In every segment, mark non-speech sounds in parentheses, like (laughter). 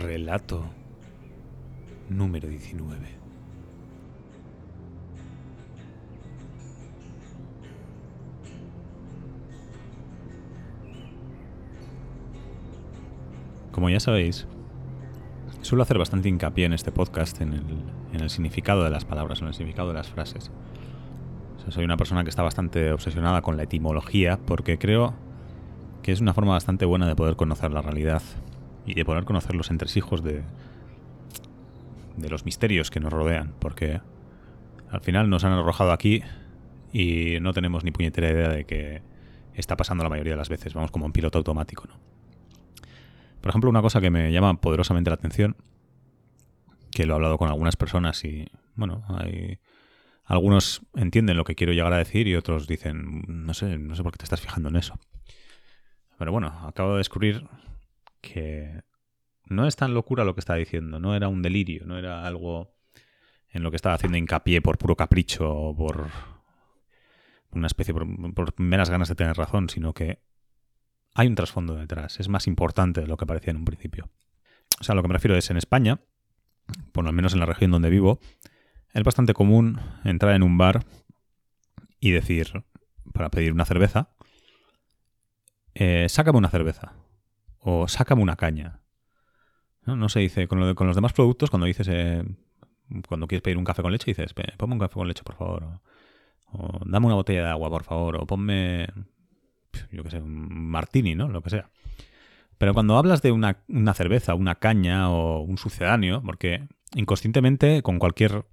Relato número 19. Como ya sabéis, suelo hacer bastante hincapié en este podcast en el, significado de las palabras, en el significado de las frases. soy una persona que está bastante obsesionada con la etimología porque creo que es una forma bastante buena de poder conocer la realidad y de poder conocer los entresijos de, de los misterios que nos rodean, porque al final nos han arrojado aquí y no tenemos ni puñetera idea de qué está pasando la mayoría de las veces. Vamos como un piloto automático, ¿no? Por ejemplo, una cosa que me llama poderosamente la atención, que lo he hablado con algunas personas y, bueno, hay... Algunos entienden lo que quiero llegar a decir y otros dicen, no sé, no sé por qué te estás fijando en eso. Pero bueno, acabo de descubrir que no es tan locura lo que estaba diciendo, no era un delirio, no era algo en lo que estaba haciendo hincapié por puro capricho o por una especie, por, meras ganas de tener razón, sino que hay un trasfondo detrás, es más importante de lo que parecía en un principio. O sea, lo que me refiero es en España, por lo menos en la región donde vivo, es bastante común entrar en un bar y decir, para pedir una cerveza, eh, sácame una cerveza o sácame una caña. No, se dice, con, los demás productos, cuando dices, eh, cuando quieres pedir un café con leche, dices, ponme un café con leche, por favor. O, dame una botella de agua, por favor. O ponme, yo qué sé, un martini, ¿no? Lo que sea. Pero cuando hablas de una, una cerveza, una caña o un sucedáneo, porque inconscientemente con cualquier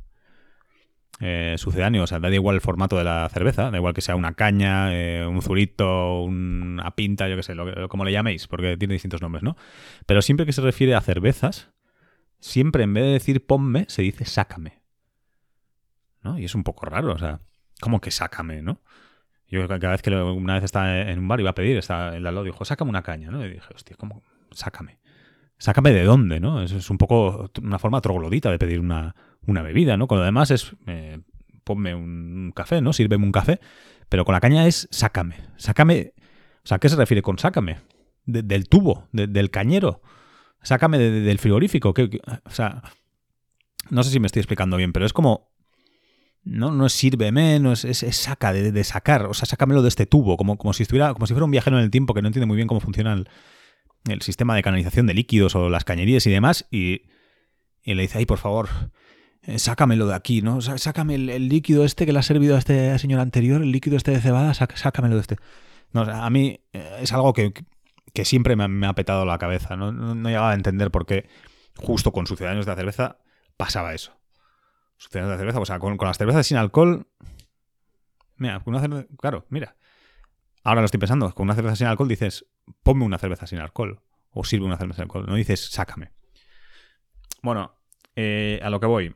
eh, sucedáneo, o sea, da igual el formato de la cerveza, da igual que sea una caña, eh, un zurito, una pinta, yo qué sé, lo, como le llaméis, porque tiene distintos nombres, ¿no? Pero siempre que se refiere a cervezas, siempre en vez de decir ponme, se dice sácame. ¿No? Y es un poco raro, o sea, ¿cómo que sácame, no? Yo cada vez que una vez estaba en un bar iba a pedir, estaba en la lado dijo, sácame una caña, ¿no? Y dije, hostia, ¿cómo? Sácame. Sácame de dónde, ¿no? Es un poco una forma troglodita de pedir una, una bebida, ¿no? Con lo demás es, eh, ponme un café, ¿no? Sírveme un café. Pero con la caña es sácame. Sácame. O sea, ¿qué se refiere con sácame? del tubo, del cañero. Sácame del frigorífico. o sea, no sé si me estoy explicando bien, pero es como. No, no es sírveme, no es, saca, de, sacar. O sea, sácamelo de este tubo, como, como si estuviera, como si fuera un viajero en el tiempo que no entiende muy bien cómo funciona el, el sistema de canalización de líquidos o las cañerías y demás. Y, y le dice, ay, por favor, sácamelo de aquí, ¿no? Sácame el, líquido este que le ha servido a este señor anterior, el líquido este de cebada, sácamelo de este. No, a mí eh, es algo que, siempre me, ha petado la cabeza. ¿no? No, llegaba a entender por qué justo con sucedáneos de cerveza pasaba eso. Sucedáneos de cerveza, o sea, con, las cervezas sin alcohol. Mira, con una cerveza, claro, mira. Ahora lo estoy pensando, con una cerveza sin alcohol dices, ponme una cerveza sin alcohol. O sirve una cerveza sin alcohol. No dices, sácame. Bueno, eh, a lo que voy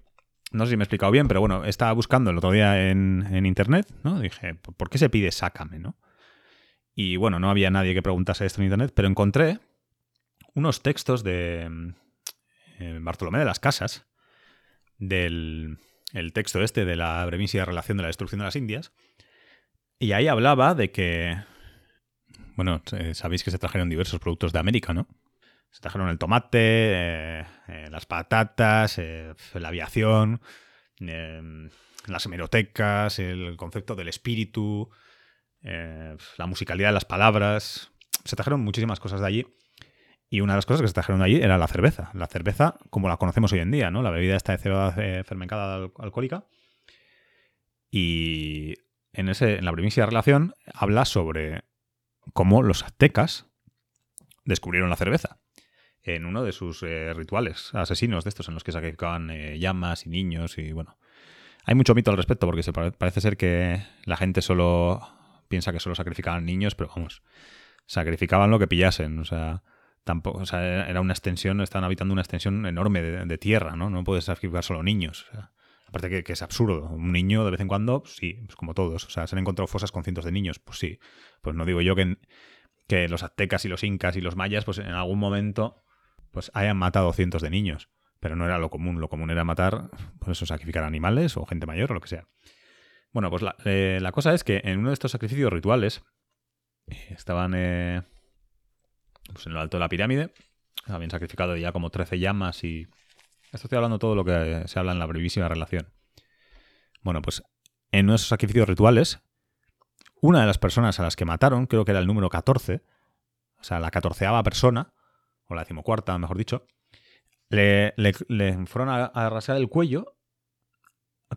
no sé si me he explicado bien, pero bueno, estaba buscando el otro día en, internet, ¿no? Dije, ¿por qué se pide sácame, no? Y bueno, no había nadie que preguntase esto en internet, pero encontré unos textos de eh, Bartolomé de las Casas, del el texto este de la brevísima relación de la destrucción de las Indias, y ahí hablaba de que, bueno, sabéis que se trajeron diversos productos de América, ¿no? Se trajeron el tomate, eh, eh, las patatas, eh, la aviación, las hemerotecas, el concepto del espíritu, la musicalidad de las palabras. Se trajeron muchísimas cosas de allí. Y una de las cosas que se trajeron de allí era la cerveza. La cerveza, como la conocemos hoy en día, ¿no? La bebida esta de cebada fermentada alcohólica. Y en, ese, en la primicia relación habla sobre cómo los aztecas descubrieron la cerveza en uno de sus eh, rituales asesinos de estos en los que sacrificaban eh, llamas y niños y bueno. Hay mucho mito al respecto porque se parece ser que la gente solo piensa que solo sacrificaban niños, pero vamos, sacrificaban lo que pillasen, o sea, tampoco, o sea, era una extensión, estaban habitando una extensión enorme de, tierra, ¿no? No puedes sacrificar solo niños. aparte que, es absurdo. Un niño de vez en cuando, pues sí, pues como todos. O sea, se han encontrado fosas con cientos de niños, pues sí. Pues no digo yo que, que los aztecas y los incas y los mayas, pues en algún momento pues hayan matado cientos de niños. Pero no era lo común. Lo común era matar, pues eso, sacrificar animales o gente mayor o lo que sea. Bueno, pues la, eh, cosa es que en uno de estos sacrificios rituales eh, estaban eh, pues en lo alto de la pirámide Habían sacrificado ya como 13 llamas y... Esto estoy hablando todo lo que se habla en la brevísima relación. Bueno, pues en esos sacrificios rituales, una de las personas a las que mataron, creo que era el número 14, o sea, la catorceava persona, o la decimocuarta, mejor dicho, le, fueron a, arrasar el cuello,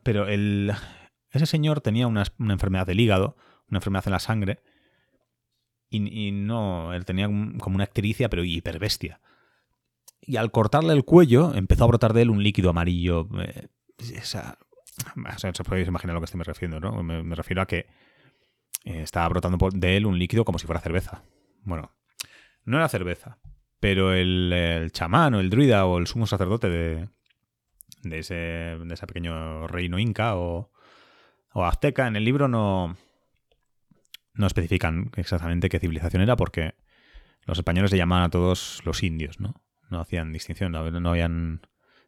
pero (laughs) ese señor tenía una, enfermedad del hígado, una enfermedad en la sangre, y, no, él tenía como una ictericia, pero hiperbestia. Y al cortarle el cuello, empezó a brotar de él un líquido amarillo. Eh, o sea, se podéis imaginar a lo que estoy me refiriendo, ¿no? Me, refiero a que eh, estaba brotando de él un líquido como si fuera cerveza. Bueno, no era cerveza, pero el, chamán o el druida o el sumo sacerdote de, ese, pequeño reino inca o, o azteca en el libro no, no especifican exactamente qué civilización era porque los españoles le llamaban a todos los indios, ¿no? No hacían distinción, no habían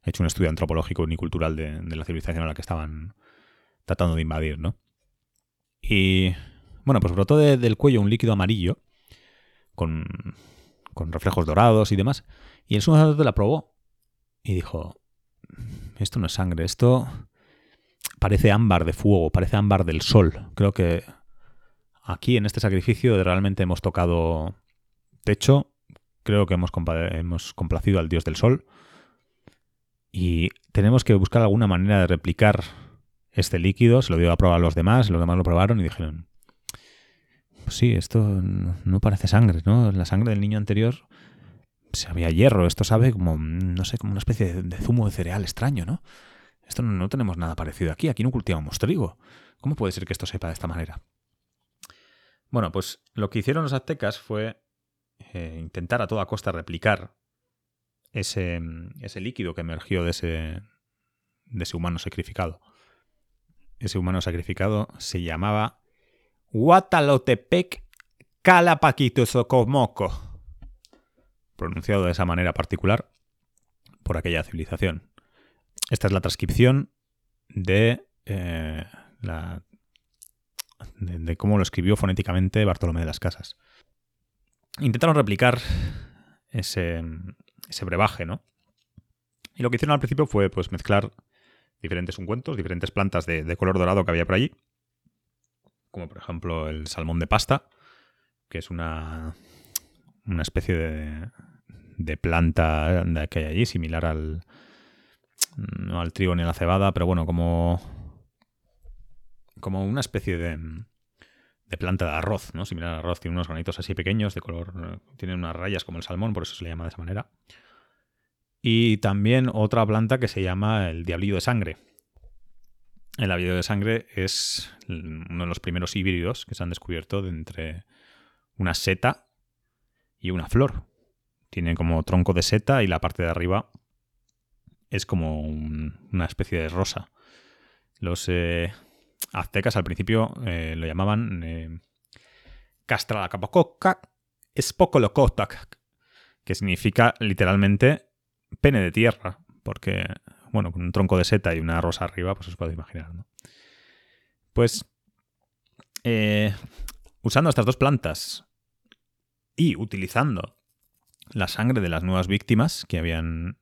hecho un estudio antropológico ni cultural de, la civilización a la que estaban tratando de invadir, ¿no? Y bueno, pues brotó del cuello un líquido amarillo con, con reflejos dorados y demás. Y el sumo sacerdote la probó y dijo, esto no es sangre, esto parece ámbar de fuego, parece ámbar del sol. Creo que aquí en este sacrificio realmente hemos tocado techo, creo que hemos, hemos complacido al dios del sol y tenemos que buscar alguna manera de replicar este líquido. Se lo dio a probar a los demás, los demás lo probaron y dijeron, pues sí, esto no parece sangre, ¿no? La sangre del niño anterior se había hierro, esto sabe como, no sé, como una especie de, zumo de cereal extraño, ¿no? Esto no, tenemos nada parecido aquí, aquí no cultivamos trigo. ¿Cómo puede ser que esto sepa de esta manera? Bueno, pues lo que hicieron los aztecas fue eh, intentar a toda costa replicar ese, ese líquido que emergió de ese, de ese humano sacrificado. Ese humano sacrificado se llamaba Huatalotepec Calapaquitosocomoco, pronunciado de esa manera particular por aquella civilización. Esta es la transcripción de, eh, la, de, cómo lo escribió fonéticamente Bartolomé de las Casas. Intentaron replicar ese, ese brebaje, ¿no? Y lo que hicieron al principio fue pues mezclar diferentes ungüentos, diferentes plantas de, color dorado que había por allí, como por ejemplo el salmón de pasta, que es una, una especie de, de planta que hay allí, similar al, no al trigo ni a la cebada, pero bueno, como, como una especie de, de planta de arroz, ¿no? Similar al arroz, tiene unos granitos así pequeños, de color, tiene unas rayas como el salmón, por eso se le llama de esa manera. Y también otra planta que se llama el diablillo de sangre. El diablillo de sangre es uno de los primeros híbridos que se han descubierto de entre una seta y una flor. Tiene como tronco de seta y la parte de arriba es como una especie de rosa. Los eh, aztecas al principio eh, lo llamaban eh, Castralacapococa Spocolocotac, que significa literalmente pene de tierra, porque, bueno, con un tronco de seta y una rosa arriba, pues os podéis imaginar, ¿no? Pues, eh, usando estas dos plantas y utilizando la sangre de las nuevas víctimas que habían,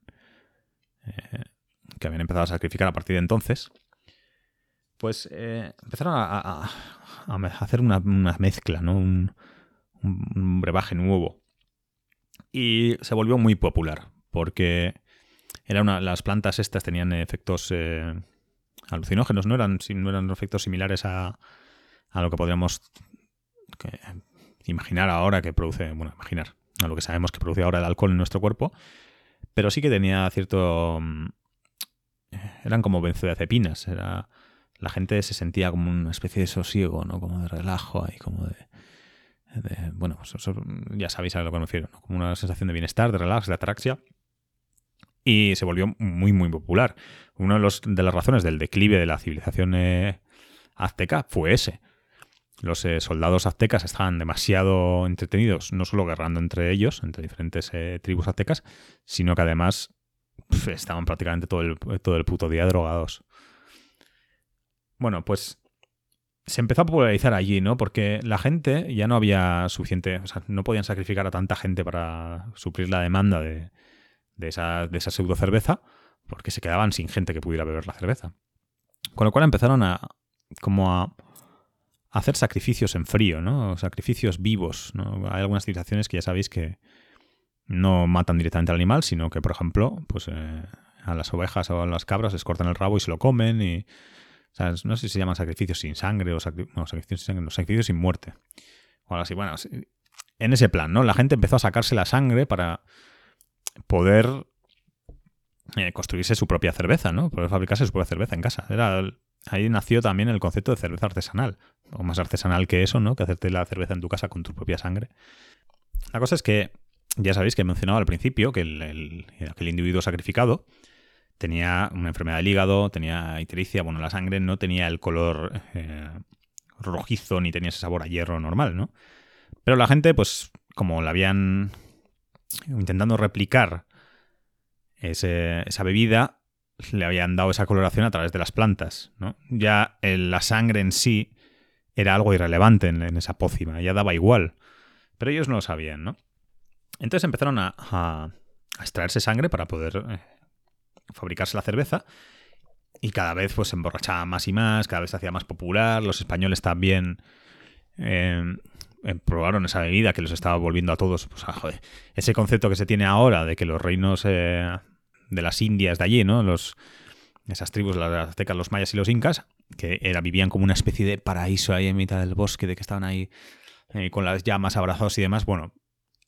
que habían empezado a sacrificar a partir de entonces, pues eh, empezaron a, hacer una, mezcla, ¿no? Un, brebaje nuevo. Y se volvió muy popular, porque era una, las plantas estas tenían efectos eh, alucinógenos, no eran, no eran efectos similares a, a lo que podríamos imaginar ahora que produce, bueno, imaginar, a lo que sabemos que produce ahora el alcohol en nuestro cuerpo, pero sí que tenía cierto... Mm, eran como benzodiazepinas, era la gente se sentía como una especie de sosiego, ¿no? Como de relajo ahí, como de... bueno, pues ya sabéis a lo que me refiero, ¿no? Como una sensación de bienestar, de relax, de ataraxia. Y se volvió muy, muy popular. Una de, las razones del declive de la civilización eh, azteca fue ese. Los eh, soldados aztecas estaban demasiado entretenidos, no solo guerrando entre ellos, entre diferentes eh, tribus aztecas, sino que además estaban prácticamente todo el, todo el puto día drogados. Bueno, pues se empezó a popularizar allí, ¿no? Porque la gente ya no había suficiente, o sea, no podían sacrificar a tanta gente para suplir la demanda de, esa, de esa pseudo cerveza, porque se quedaban sin gente que pudiera beber la cerveza. Con lo cual empezaron a, como a hacer sacrificios en frío, ¿no? Sacrificios vivos, ¿no? Hay algunas civilizaciones que ya sabéis que no matan directamente al animal, sino que, por ejemplo, pues eh, a las ovejas o a las cabras les cortan el rabo y se lo comen y no sé si se llaman sacrificios sin sangre o sacrificios sin sangre, sacrificios sin muerte. O algo así. Bueno, en ese plan, ¿no? La gente empezó a sacarse la sangre para poder eh, construirse su propia cerveza, ¿no? Poder fabricarse su propia cerveza en casa. Era, ahí nació también el concepto de cerveza artesanal. O más artesanal que eso, ¿no? Que hacerte la cerveza en tu casa con tu propia sangre. La cosa es que, ya sabéis que he mencionado al principio que el, aquel individuo sacrificado tenía una enfermedad del hígado, tenía ictericia, bueno, la sangre no tenía el color eh, rojizo ni tenía ese sabor a hierro normal, ¿no? Pero la gente, pues, como la habían intentando replicar esa bebida, le habían dado esa coloración a través de las plantas, ¿no? Ya la sangre en sí era algo irrelevante en, esa pócima, ya daba igual. Pero ellos no lo sabían, ¿no? Entonces empezaron a, extraerse sangre para poder eh, fabricarse la cerveza y cada vez pues se emborrachaba más y más, cada vez se hacía más popular, los españoles también em, probaron esa bebida que los estaba volviendo a todos, pues, ah, ese concepto que se tiene ahora de que los reinos eh, de las Indias de allí, ¿no? Los, esas tribus, las aztecas, los mayas y los incas, que era, vivían como una especie de paraíso ahí en mitad del bosque, de que estaban ahí eh, con las llamas abrazados y demás, bueno,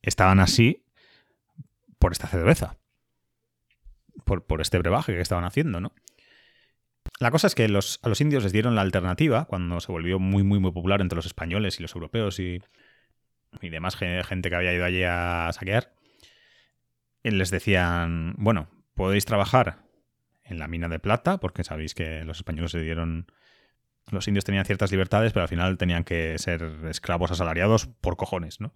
estaban así por esta cerveza por, este brebaje que estaban haciendo, ¿no? La cosa es que los, a los indios les dieron la alternativa cuando se volvió muy, muy, muy popular entre los españoles y los europeos y, y demás gente que había ido allí a saquear. Y les decían, bueno, podéis trabajar en la mina de plata, porque sabéis que los españoles se dieron... Los indios tenían ciertas libertades, pero al final tenían que ser esclavos asalariados por cojones, ¿no?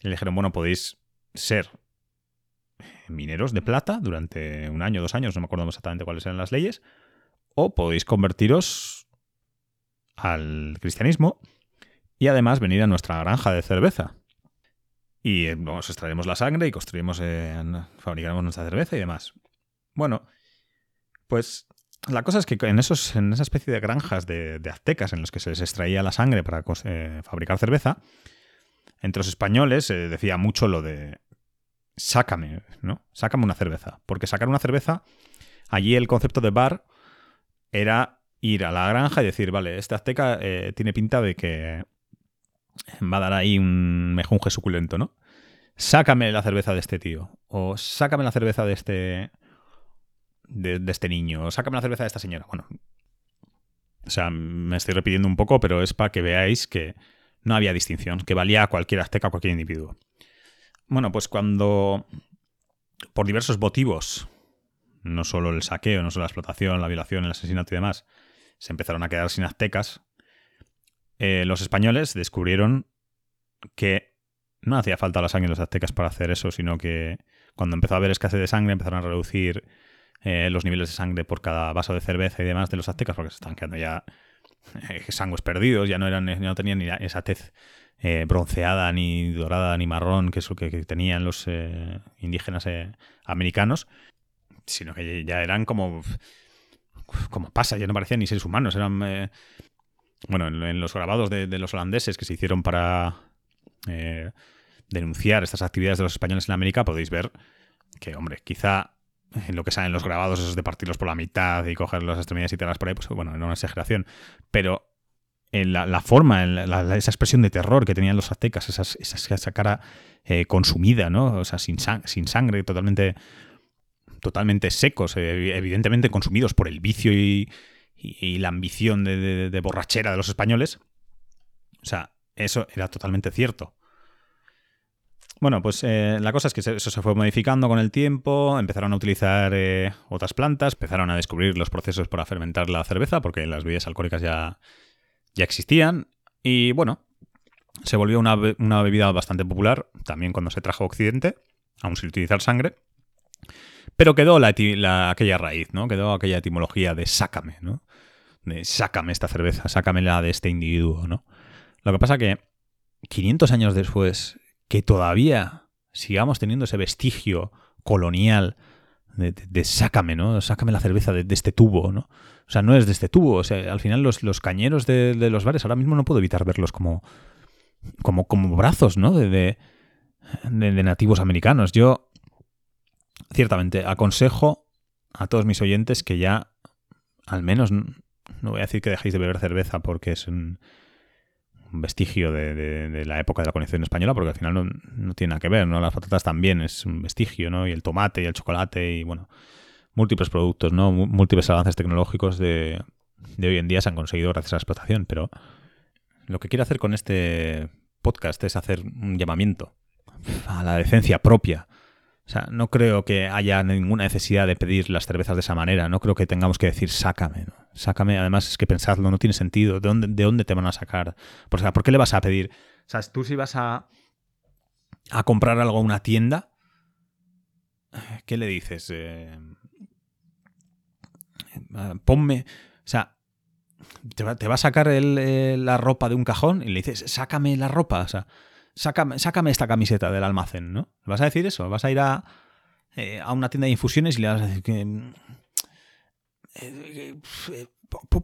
Y le dijeron, bueno, podéis ser mineros de plata durante un año, dos años, no me acuerdo exactamente cuáles eran las leyes, o podéis convertiros al cristianismo y además venir a nuestra granja de cerveza. Y eh, nos extraeremos la sangre y construiremos, fabricaremos nuestra cerveza y demás. Bueno, pues la cosa es que en, esos, en esa especie de granjas de, aztecas en los que se les extraía la sangre para eh, fabricar cerveza, entre los españoles se decía mucho lo de sácame, ¿no? Sácame una cerveza. Porque sacar una cerveza, allí el concepto de bar era ir a la granja y decir, vale, esta azteca eh, tiene pinta de que va a dar ahí un mejunje suculento, ¿no? Sácame la cerveza de este tío. O sácame la cerveza de este. De, de este niño. O sácame la cerveza de esta señora. Bueno. O sea, me estoy repitiendo un poco, pero es para que veáis que no había distinción, que valía a cualquier azteca, a cualquier individuo. Bueno, pues cuando por diversos motivos, no solo el saqueo, no solo la explotación, la violación, el asesinato y demás, se empezaron a quedar sin aztecas, eh, los españoles descubrieron que no hacía falta la sangre de los aztecas para hacer eso, sino que cuando empezó a haber escasez de sangre empezaron a reducir eh, los niveles de sangre por cada vaso de cerveza y demás de los aztecas, porque se estaban quedando ya eh, perdidos, ya no, eran, ya no tenían ni esa tez eh, bronceada, ni dorada, ni marrón, que es lo que, tenían los eh, indígenas eh, americanos, sino que ya eran como, como pasa, ya no parecían ni seres humanos, eran... bueno, en, los grabados de, los holandeses que se hicieron para denunciar estas actividades de los españoles en América, podéis ver que, hombre, quizá en lo que salen los grabados, esos de partirlos por la mitad y coger las extremidades y tirarlas por ahí, pues bueno, no una exageración. Pero la, forma, esa expresión de terror que tenían los aztecas, esa cara eh, consumida, ¿no? O sea, sin, sin sangre, totalmente, totalmente secos, eh, evidentemente consumidos por el vicio y, la ambición de, borrachera de los españoles. O sea, eso era totalmente cierto. Bueno, pues eh, la cosa es que eso se fue modificando con el tiempo, empezaron a utilizar otras plantas, empezaron a descubrir los procesos para fermentar la cerveza, porque las bebidas alcohólicas ya, ya existían y bueno, se volvió una, bebida bastante popular también cuando se trajo a Occidente, aún sin utilizar sangre. Pero quedó la, aquella raíz, ¿no? Quedó aquella etimología de sácame, ¿no? de sácame esta cerveza, sácamela de este individuo, ¿no? Lo que pasa que 500 años después, que todavía sigamos teniendo ese vestigio colonial de, sácame, ¿no? Sácame la cerveza de, este tubo, ¿no? O sea, no es de este tubo. O sea, al final los, los cañeros de, los bares, ahora mismo no puedo evitar verlos como, como, como brazos, ¿no? De, nativos americanos. Yo, ciertamente, aconsejo a todos mis oyentes que ya, al menos, no voy a decir que dejéis de beber cerveza porque es un, vestigio de, la época de la conexión española, porque al final no, tiene nada que ver, ¿no? Las patatas también es un vestigio, ¿no? Y el tomate y el chocolate y, bueno, múltiples productos, ¿no? Múltiples avances tecnológicos de, de hoy en día se han conseguido gracias a la explotación, pero lo que quiero hacer con este podcast es hacer un llamamiento a la decencia propia. Sea, no creo que haya ninguna necesidad de pedir las cervezas de esa manera. No creo que tengamos que decir sácame. ¿no? Sácame, además es que pensadlo, no tiene sentido. ¿De dónde, de dónde te van a sacar? ¿por qué le vas a pedir? O sea, tú si vas a, a comprar algo a una tienda, ¿qué le dices? Eh, eh, ponme. O sea, te va, a sacar eh, la ropa de un cajón y le dices, sácame la ropa. O sea, sácame, sácame esta camiseta del almacén, ¿no? ¿Vas a decir eso? Vas a ir a, eh, a una tienda de infusiones y le vas a decir que... Eh, eh,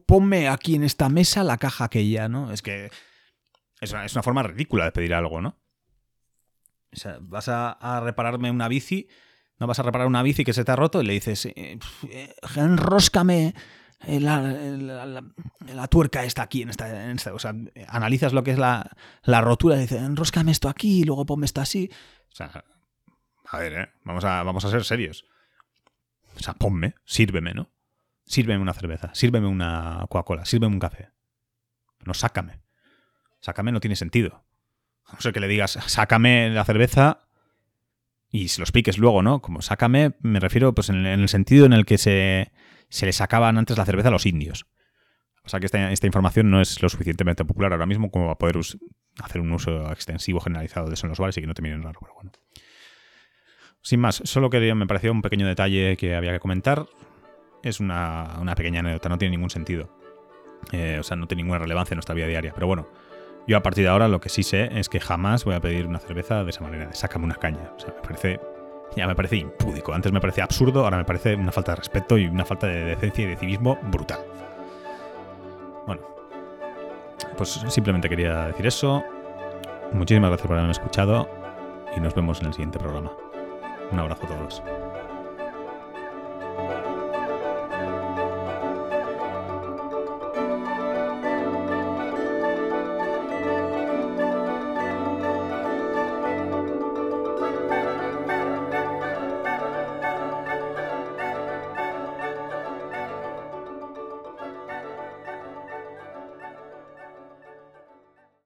ponme aquí en esta mesa la caja aquella, ¿no? Es que es una, forma ridícula de pedir algo, ¿no? O sea, vas a, repararme una bici, no vas a reparar una bici que se te ha roto y le dices, enróscame eh, la, tuerca está aquí en esta, O sea, analizas lo que es la, rotura y dices, enróscame esto aquí y luego ponme esto así. O sea, a ver, ¿eh? vamos, a, vamos a ser serios. O sea, ponme, sírveme, ¿no? Sírveme una cerveza, sírveme una Coca-Cola, sírveme un café. No, sácame. Sácame no tiene sentido. A no ser que le digas, sácame la cerveza y se los piques luego, ¿no? Como sácame, me refiero pues en el sentido en el que se se le sacaban antes la cerveza a los indios. O sea que esta, información no es lo suficientemente popular ahora mismo como para poder hacer un uso extensivo, generalizado de eso en los bares y que no te miren raro, pero bueno. Sin más, solo quería, me pareció un pequeño detalle que había que comentar. Es una, pequeña anécdota, no tiene ningún sentido. Eh, o sea, no tiene ninguna relevancia en nuestra vida diaria. Pero bueno, yo a partir de ahora lo que sí sé es que jamás voy a pedir una cerveza de esa manera, de sácame una caña. O sea, me parece ya me parece impúdico. Antes me parecía absurdo, ahora me parece una falta de respeto y una falta de decencia y de civismo brutal. Bueno, pues simplemente quería decir eso. Muchísimas gracias por haberme escuchado y nos vemos en el siguiente programa. Un abrazo a todos.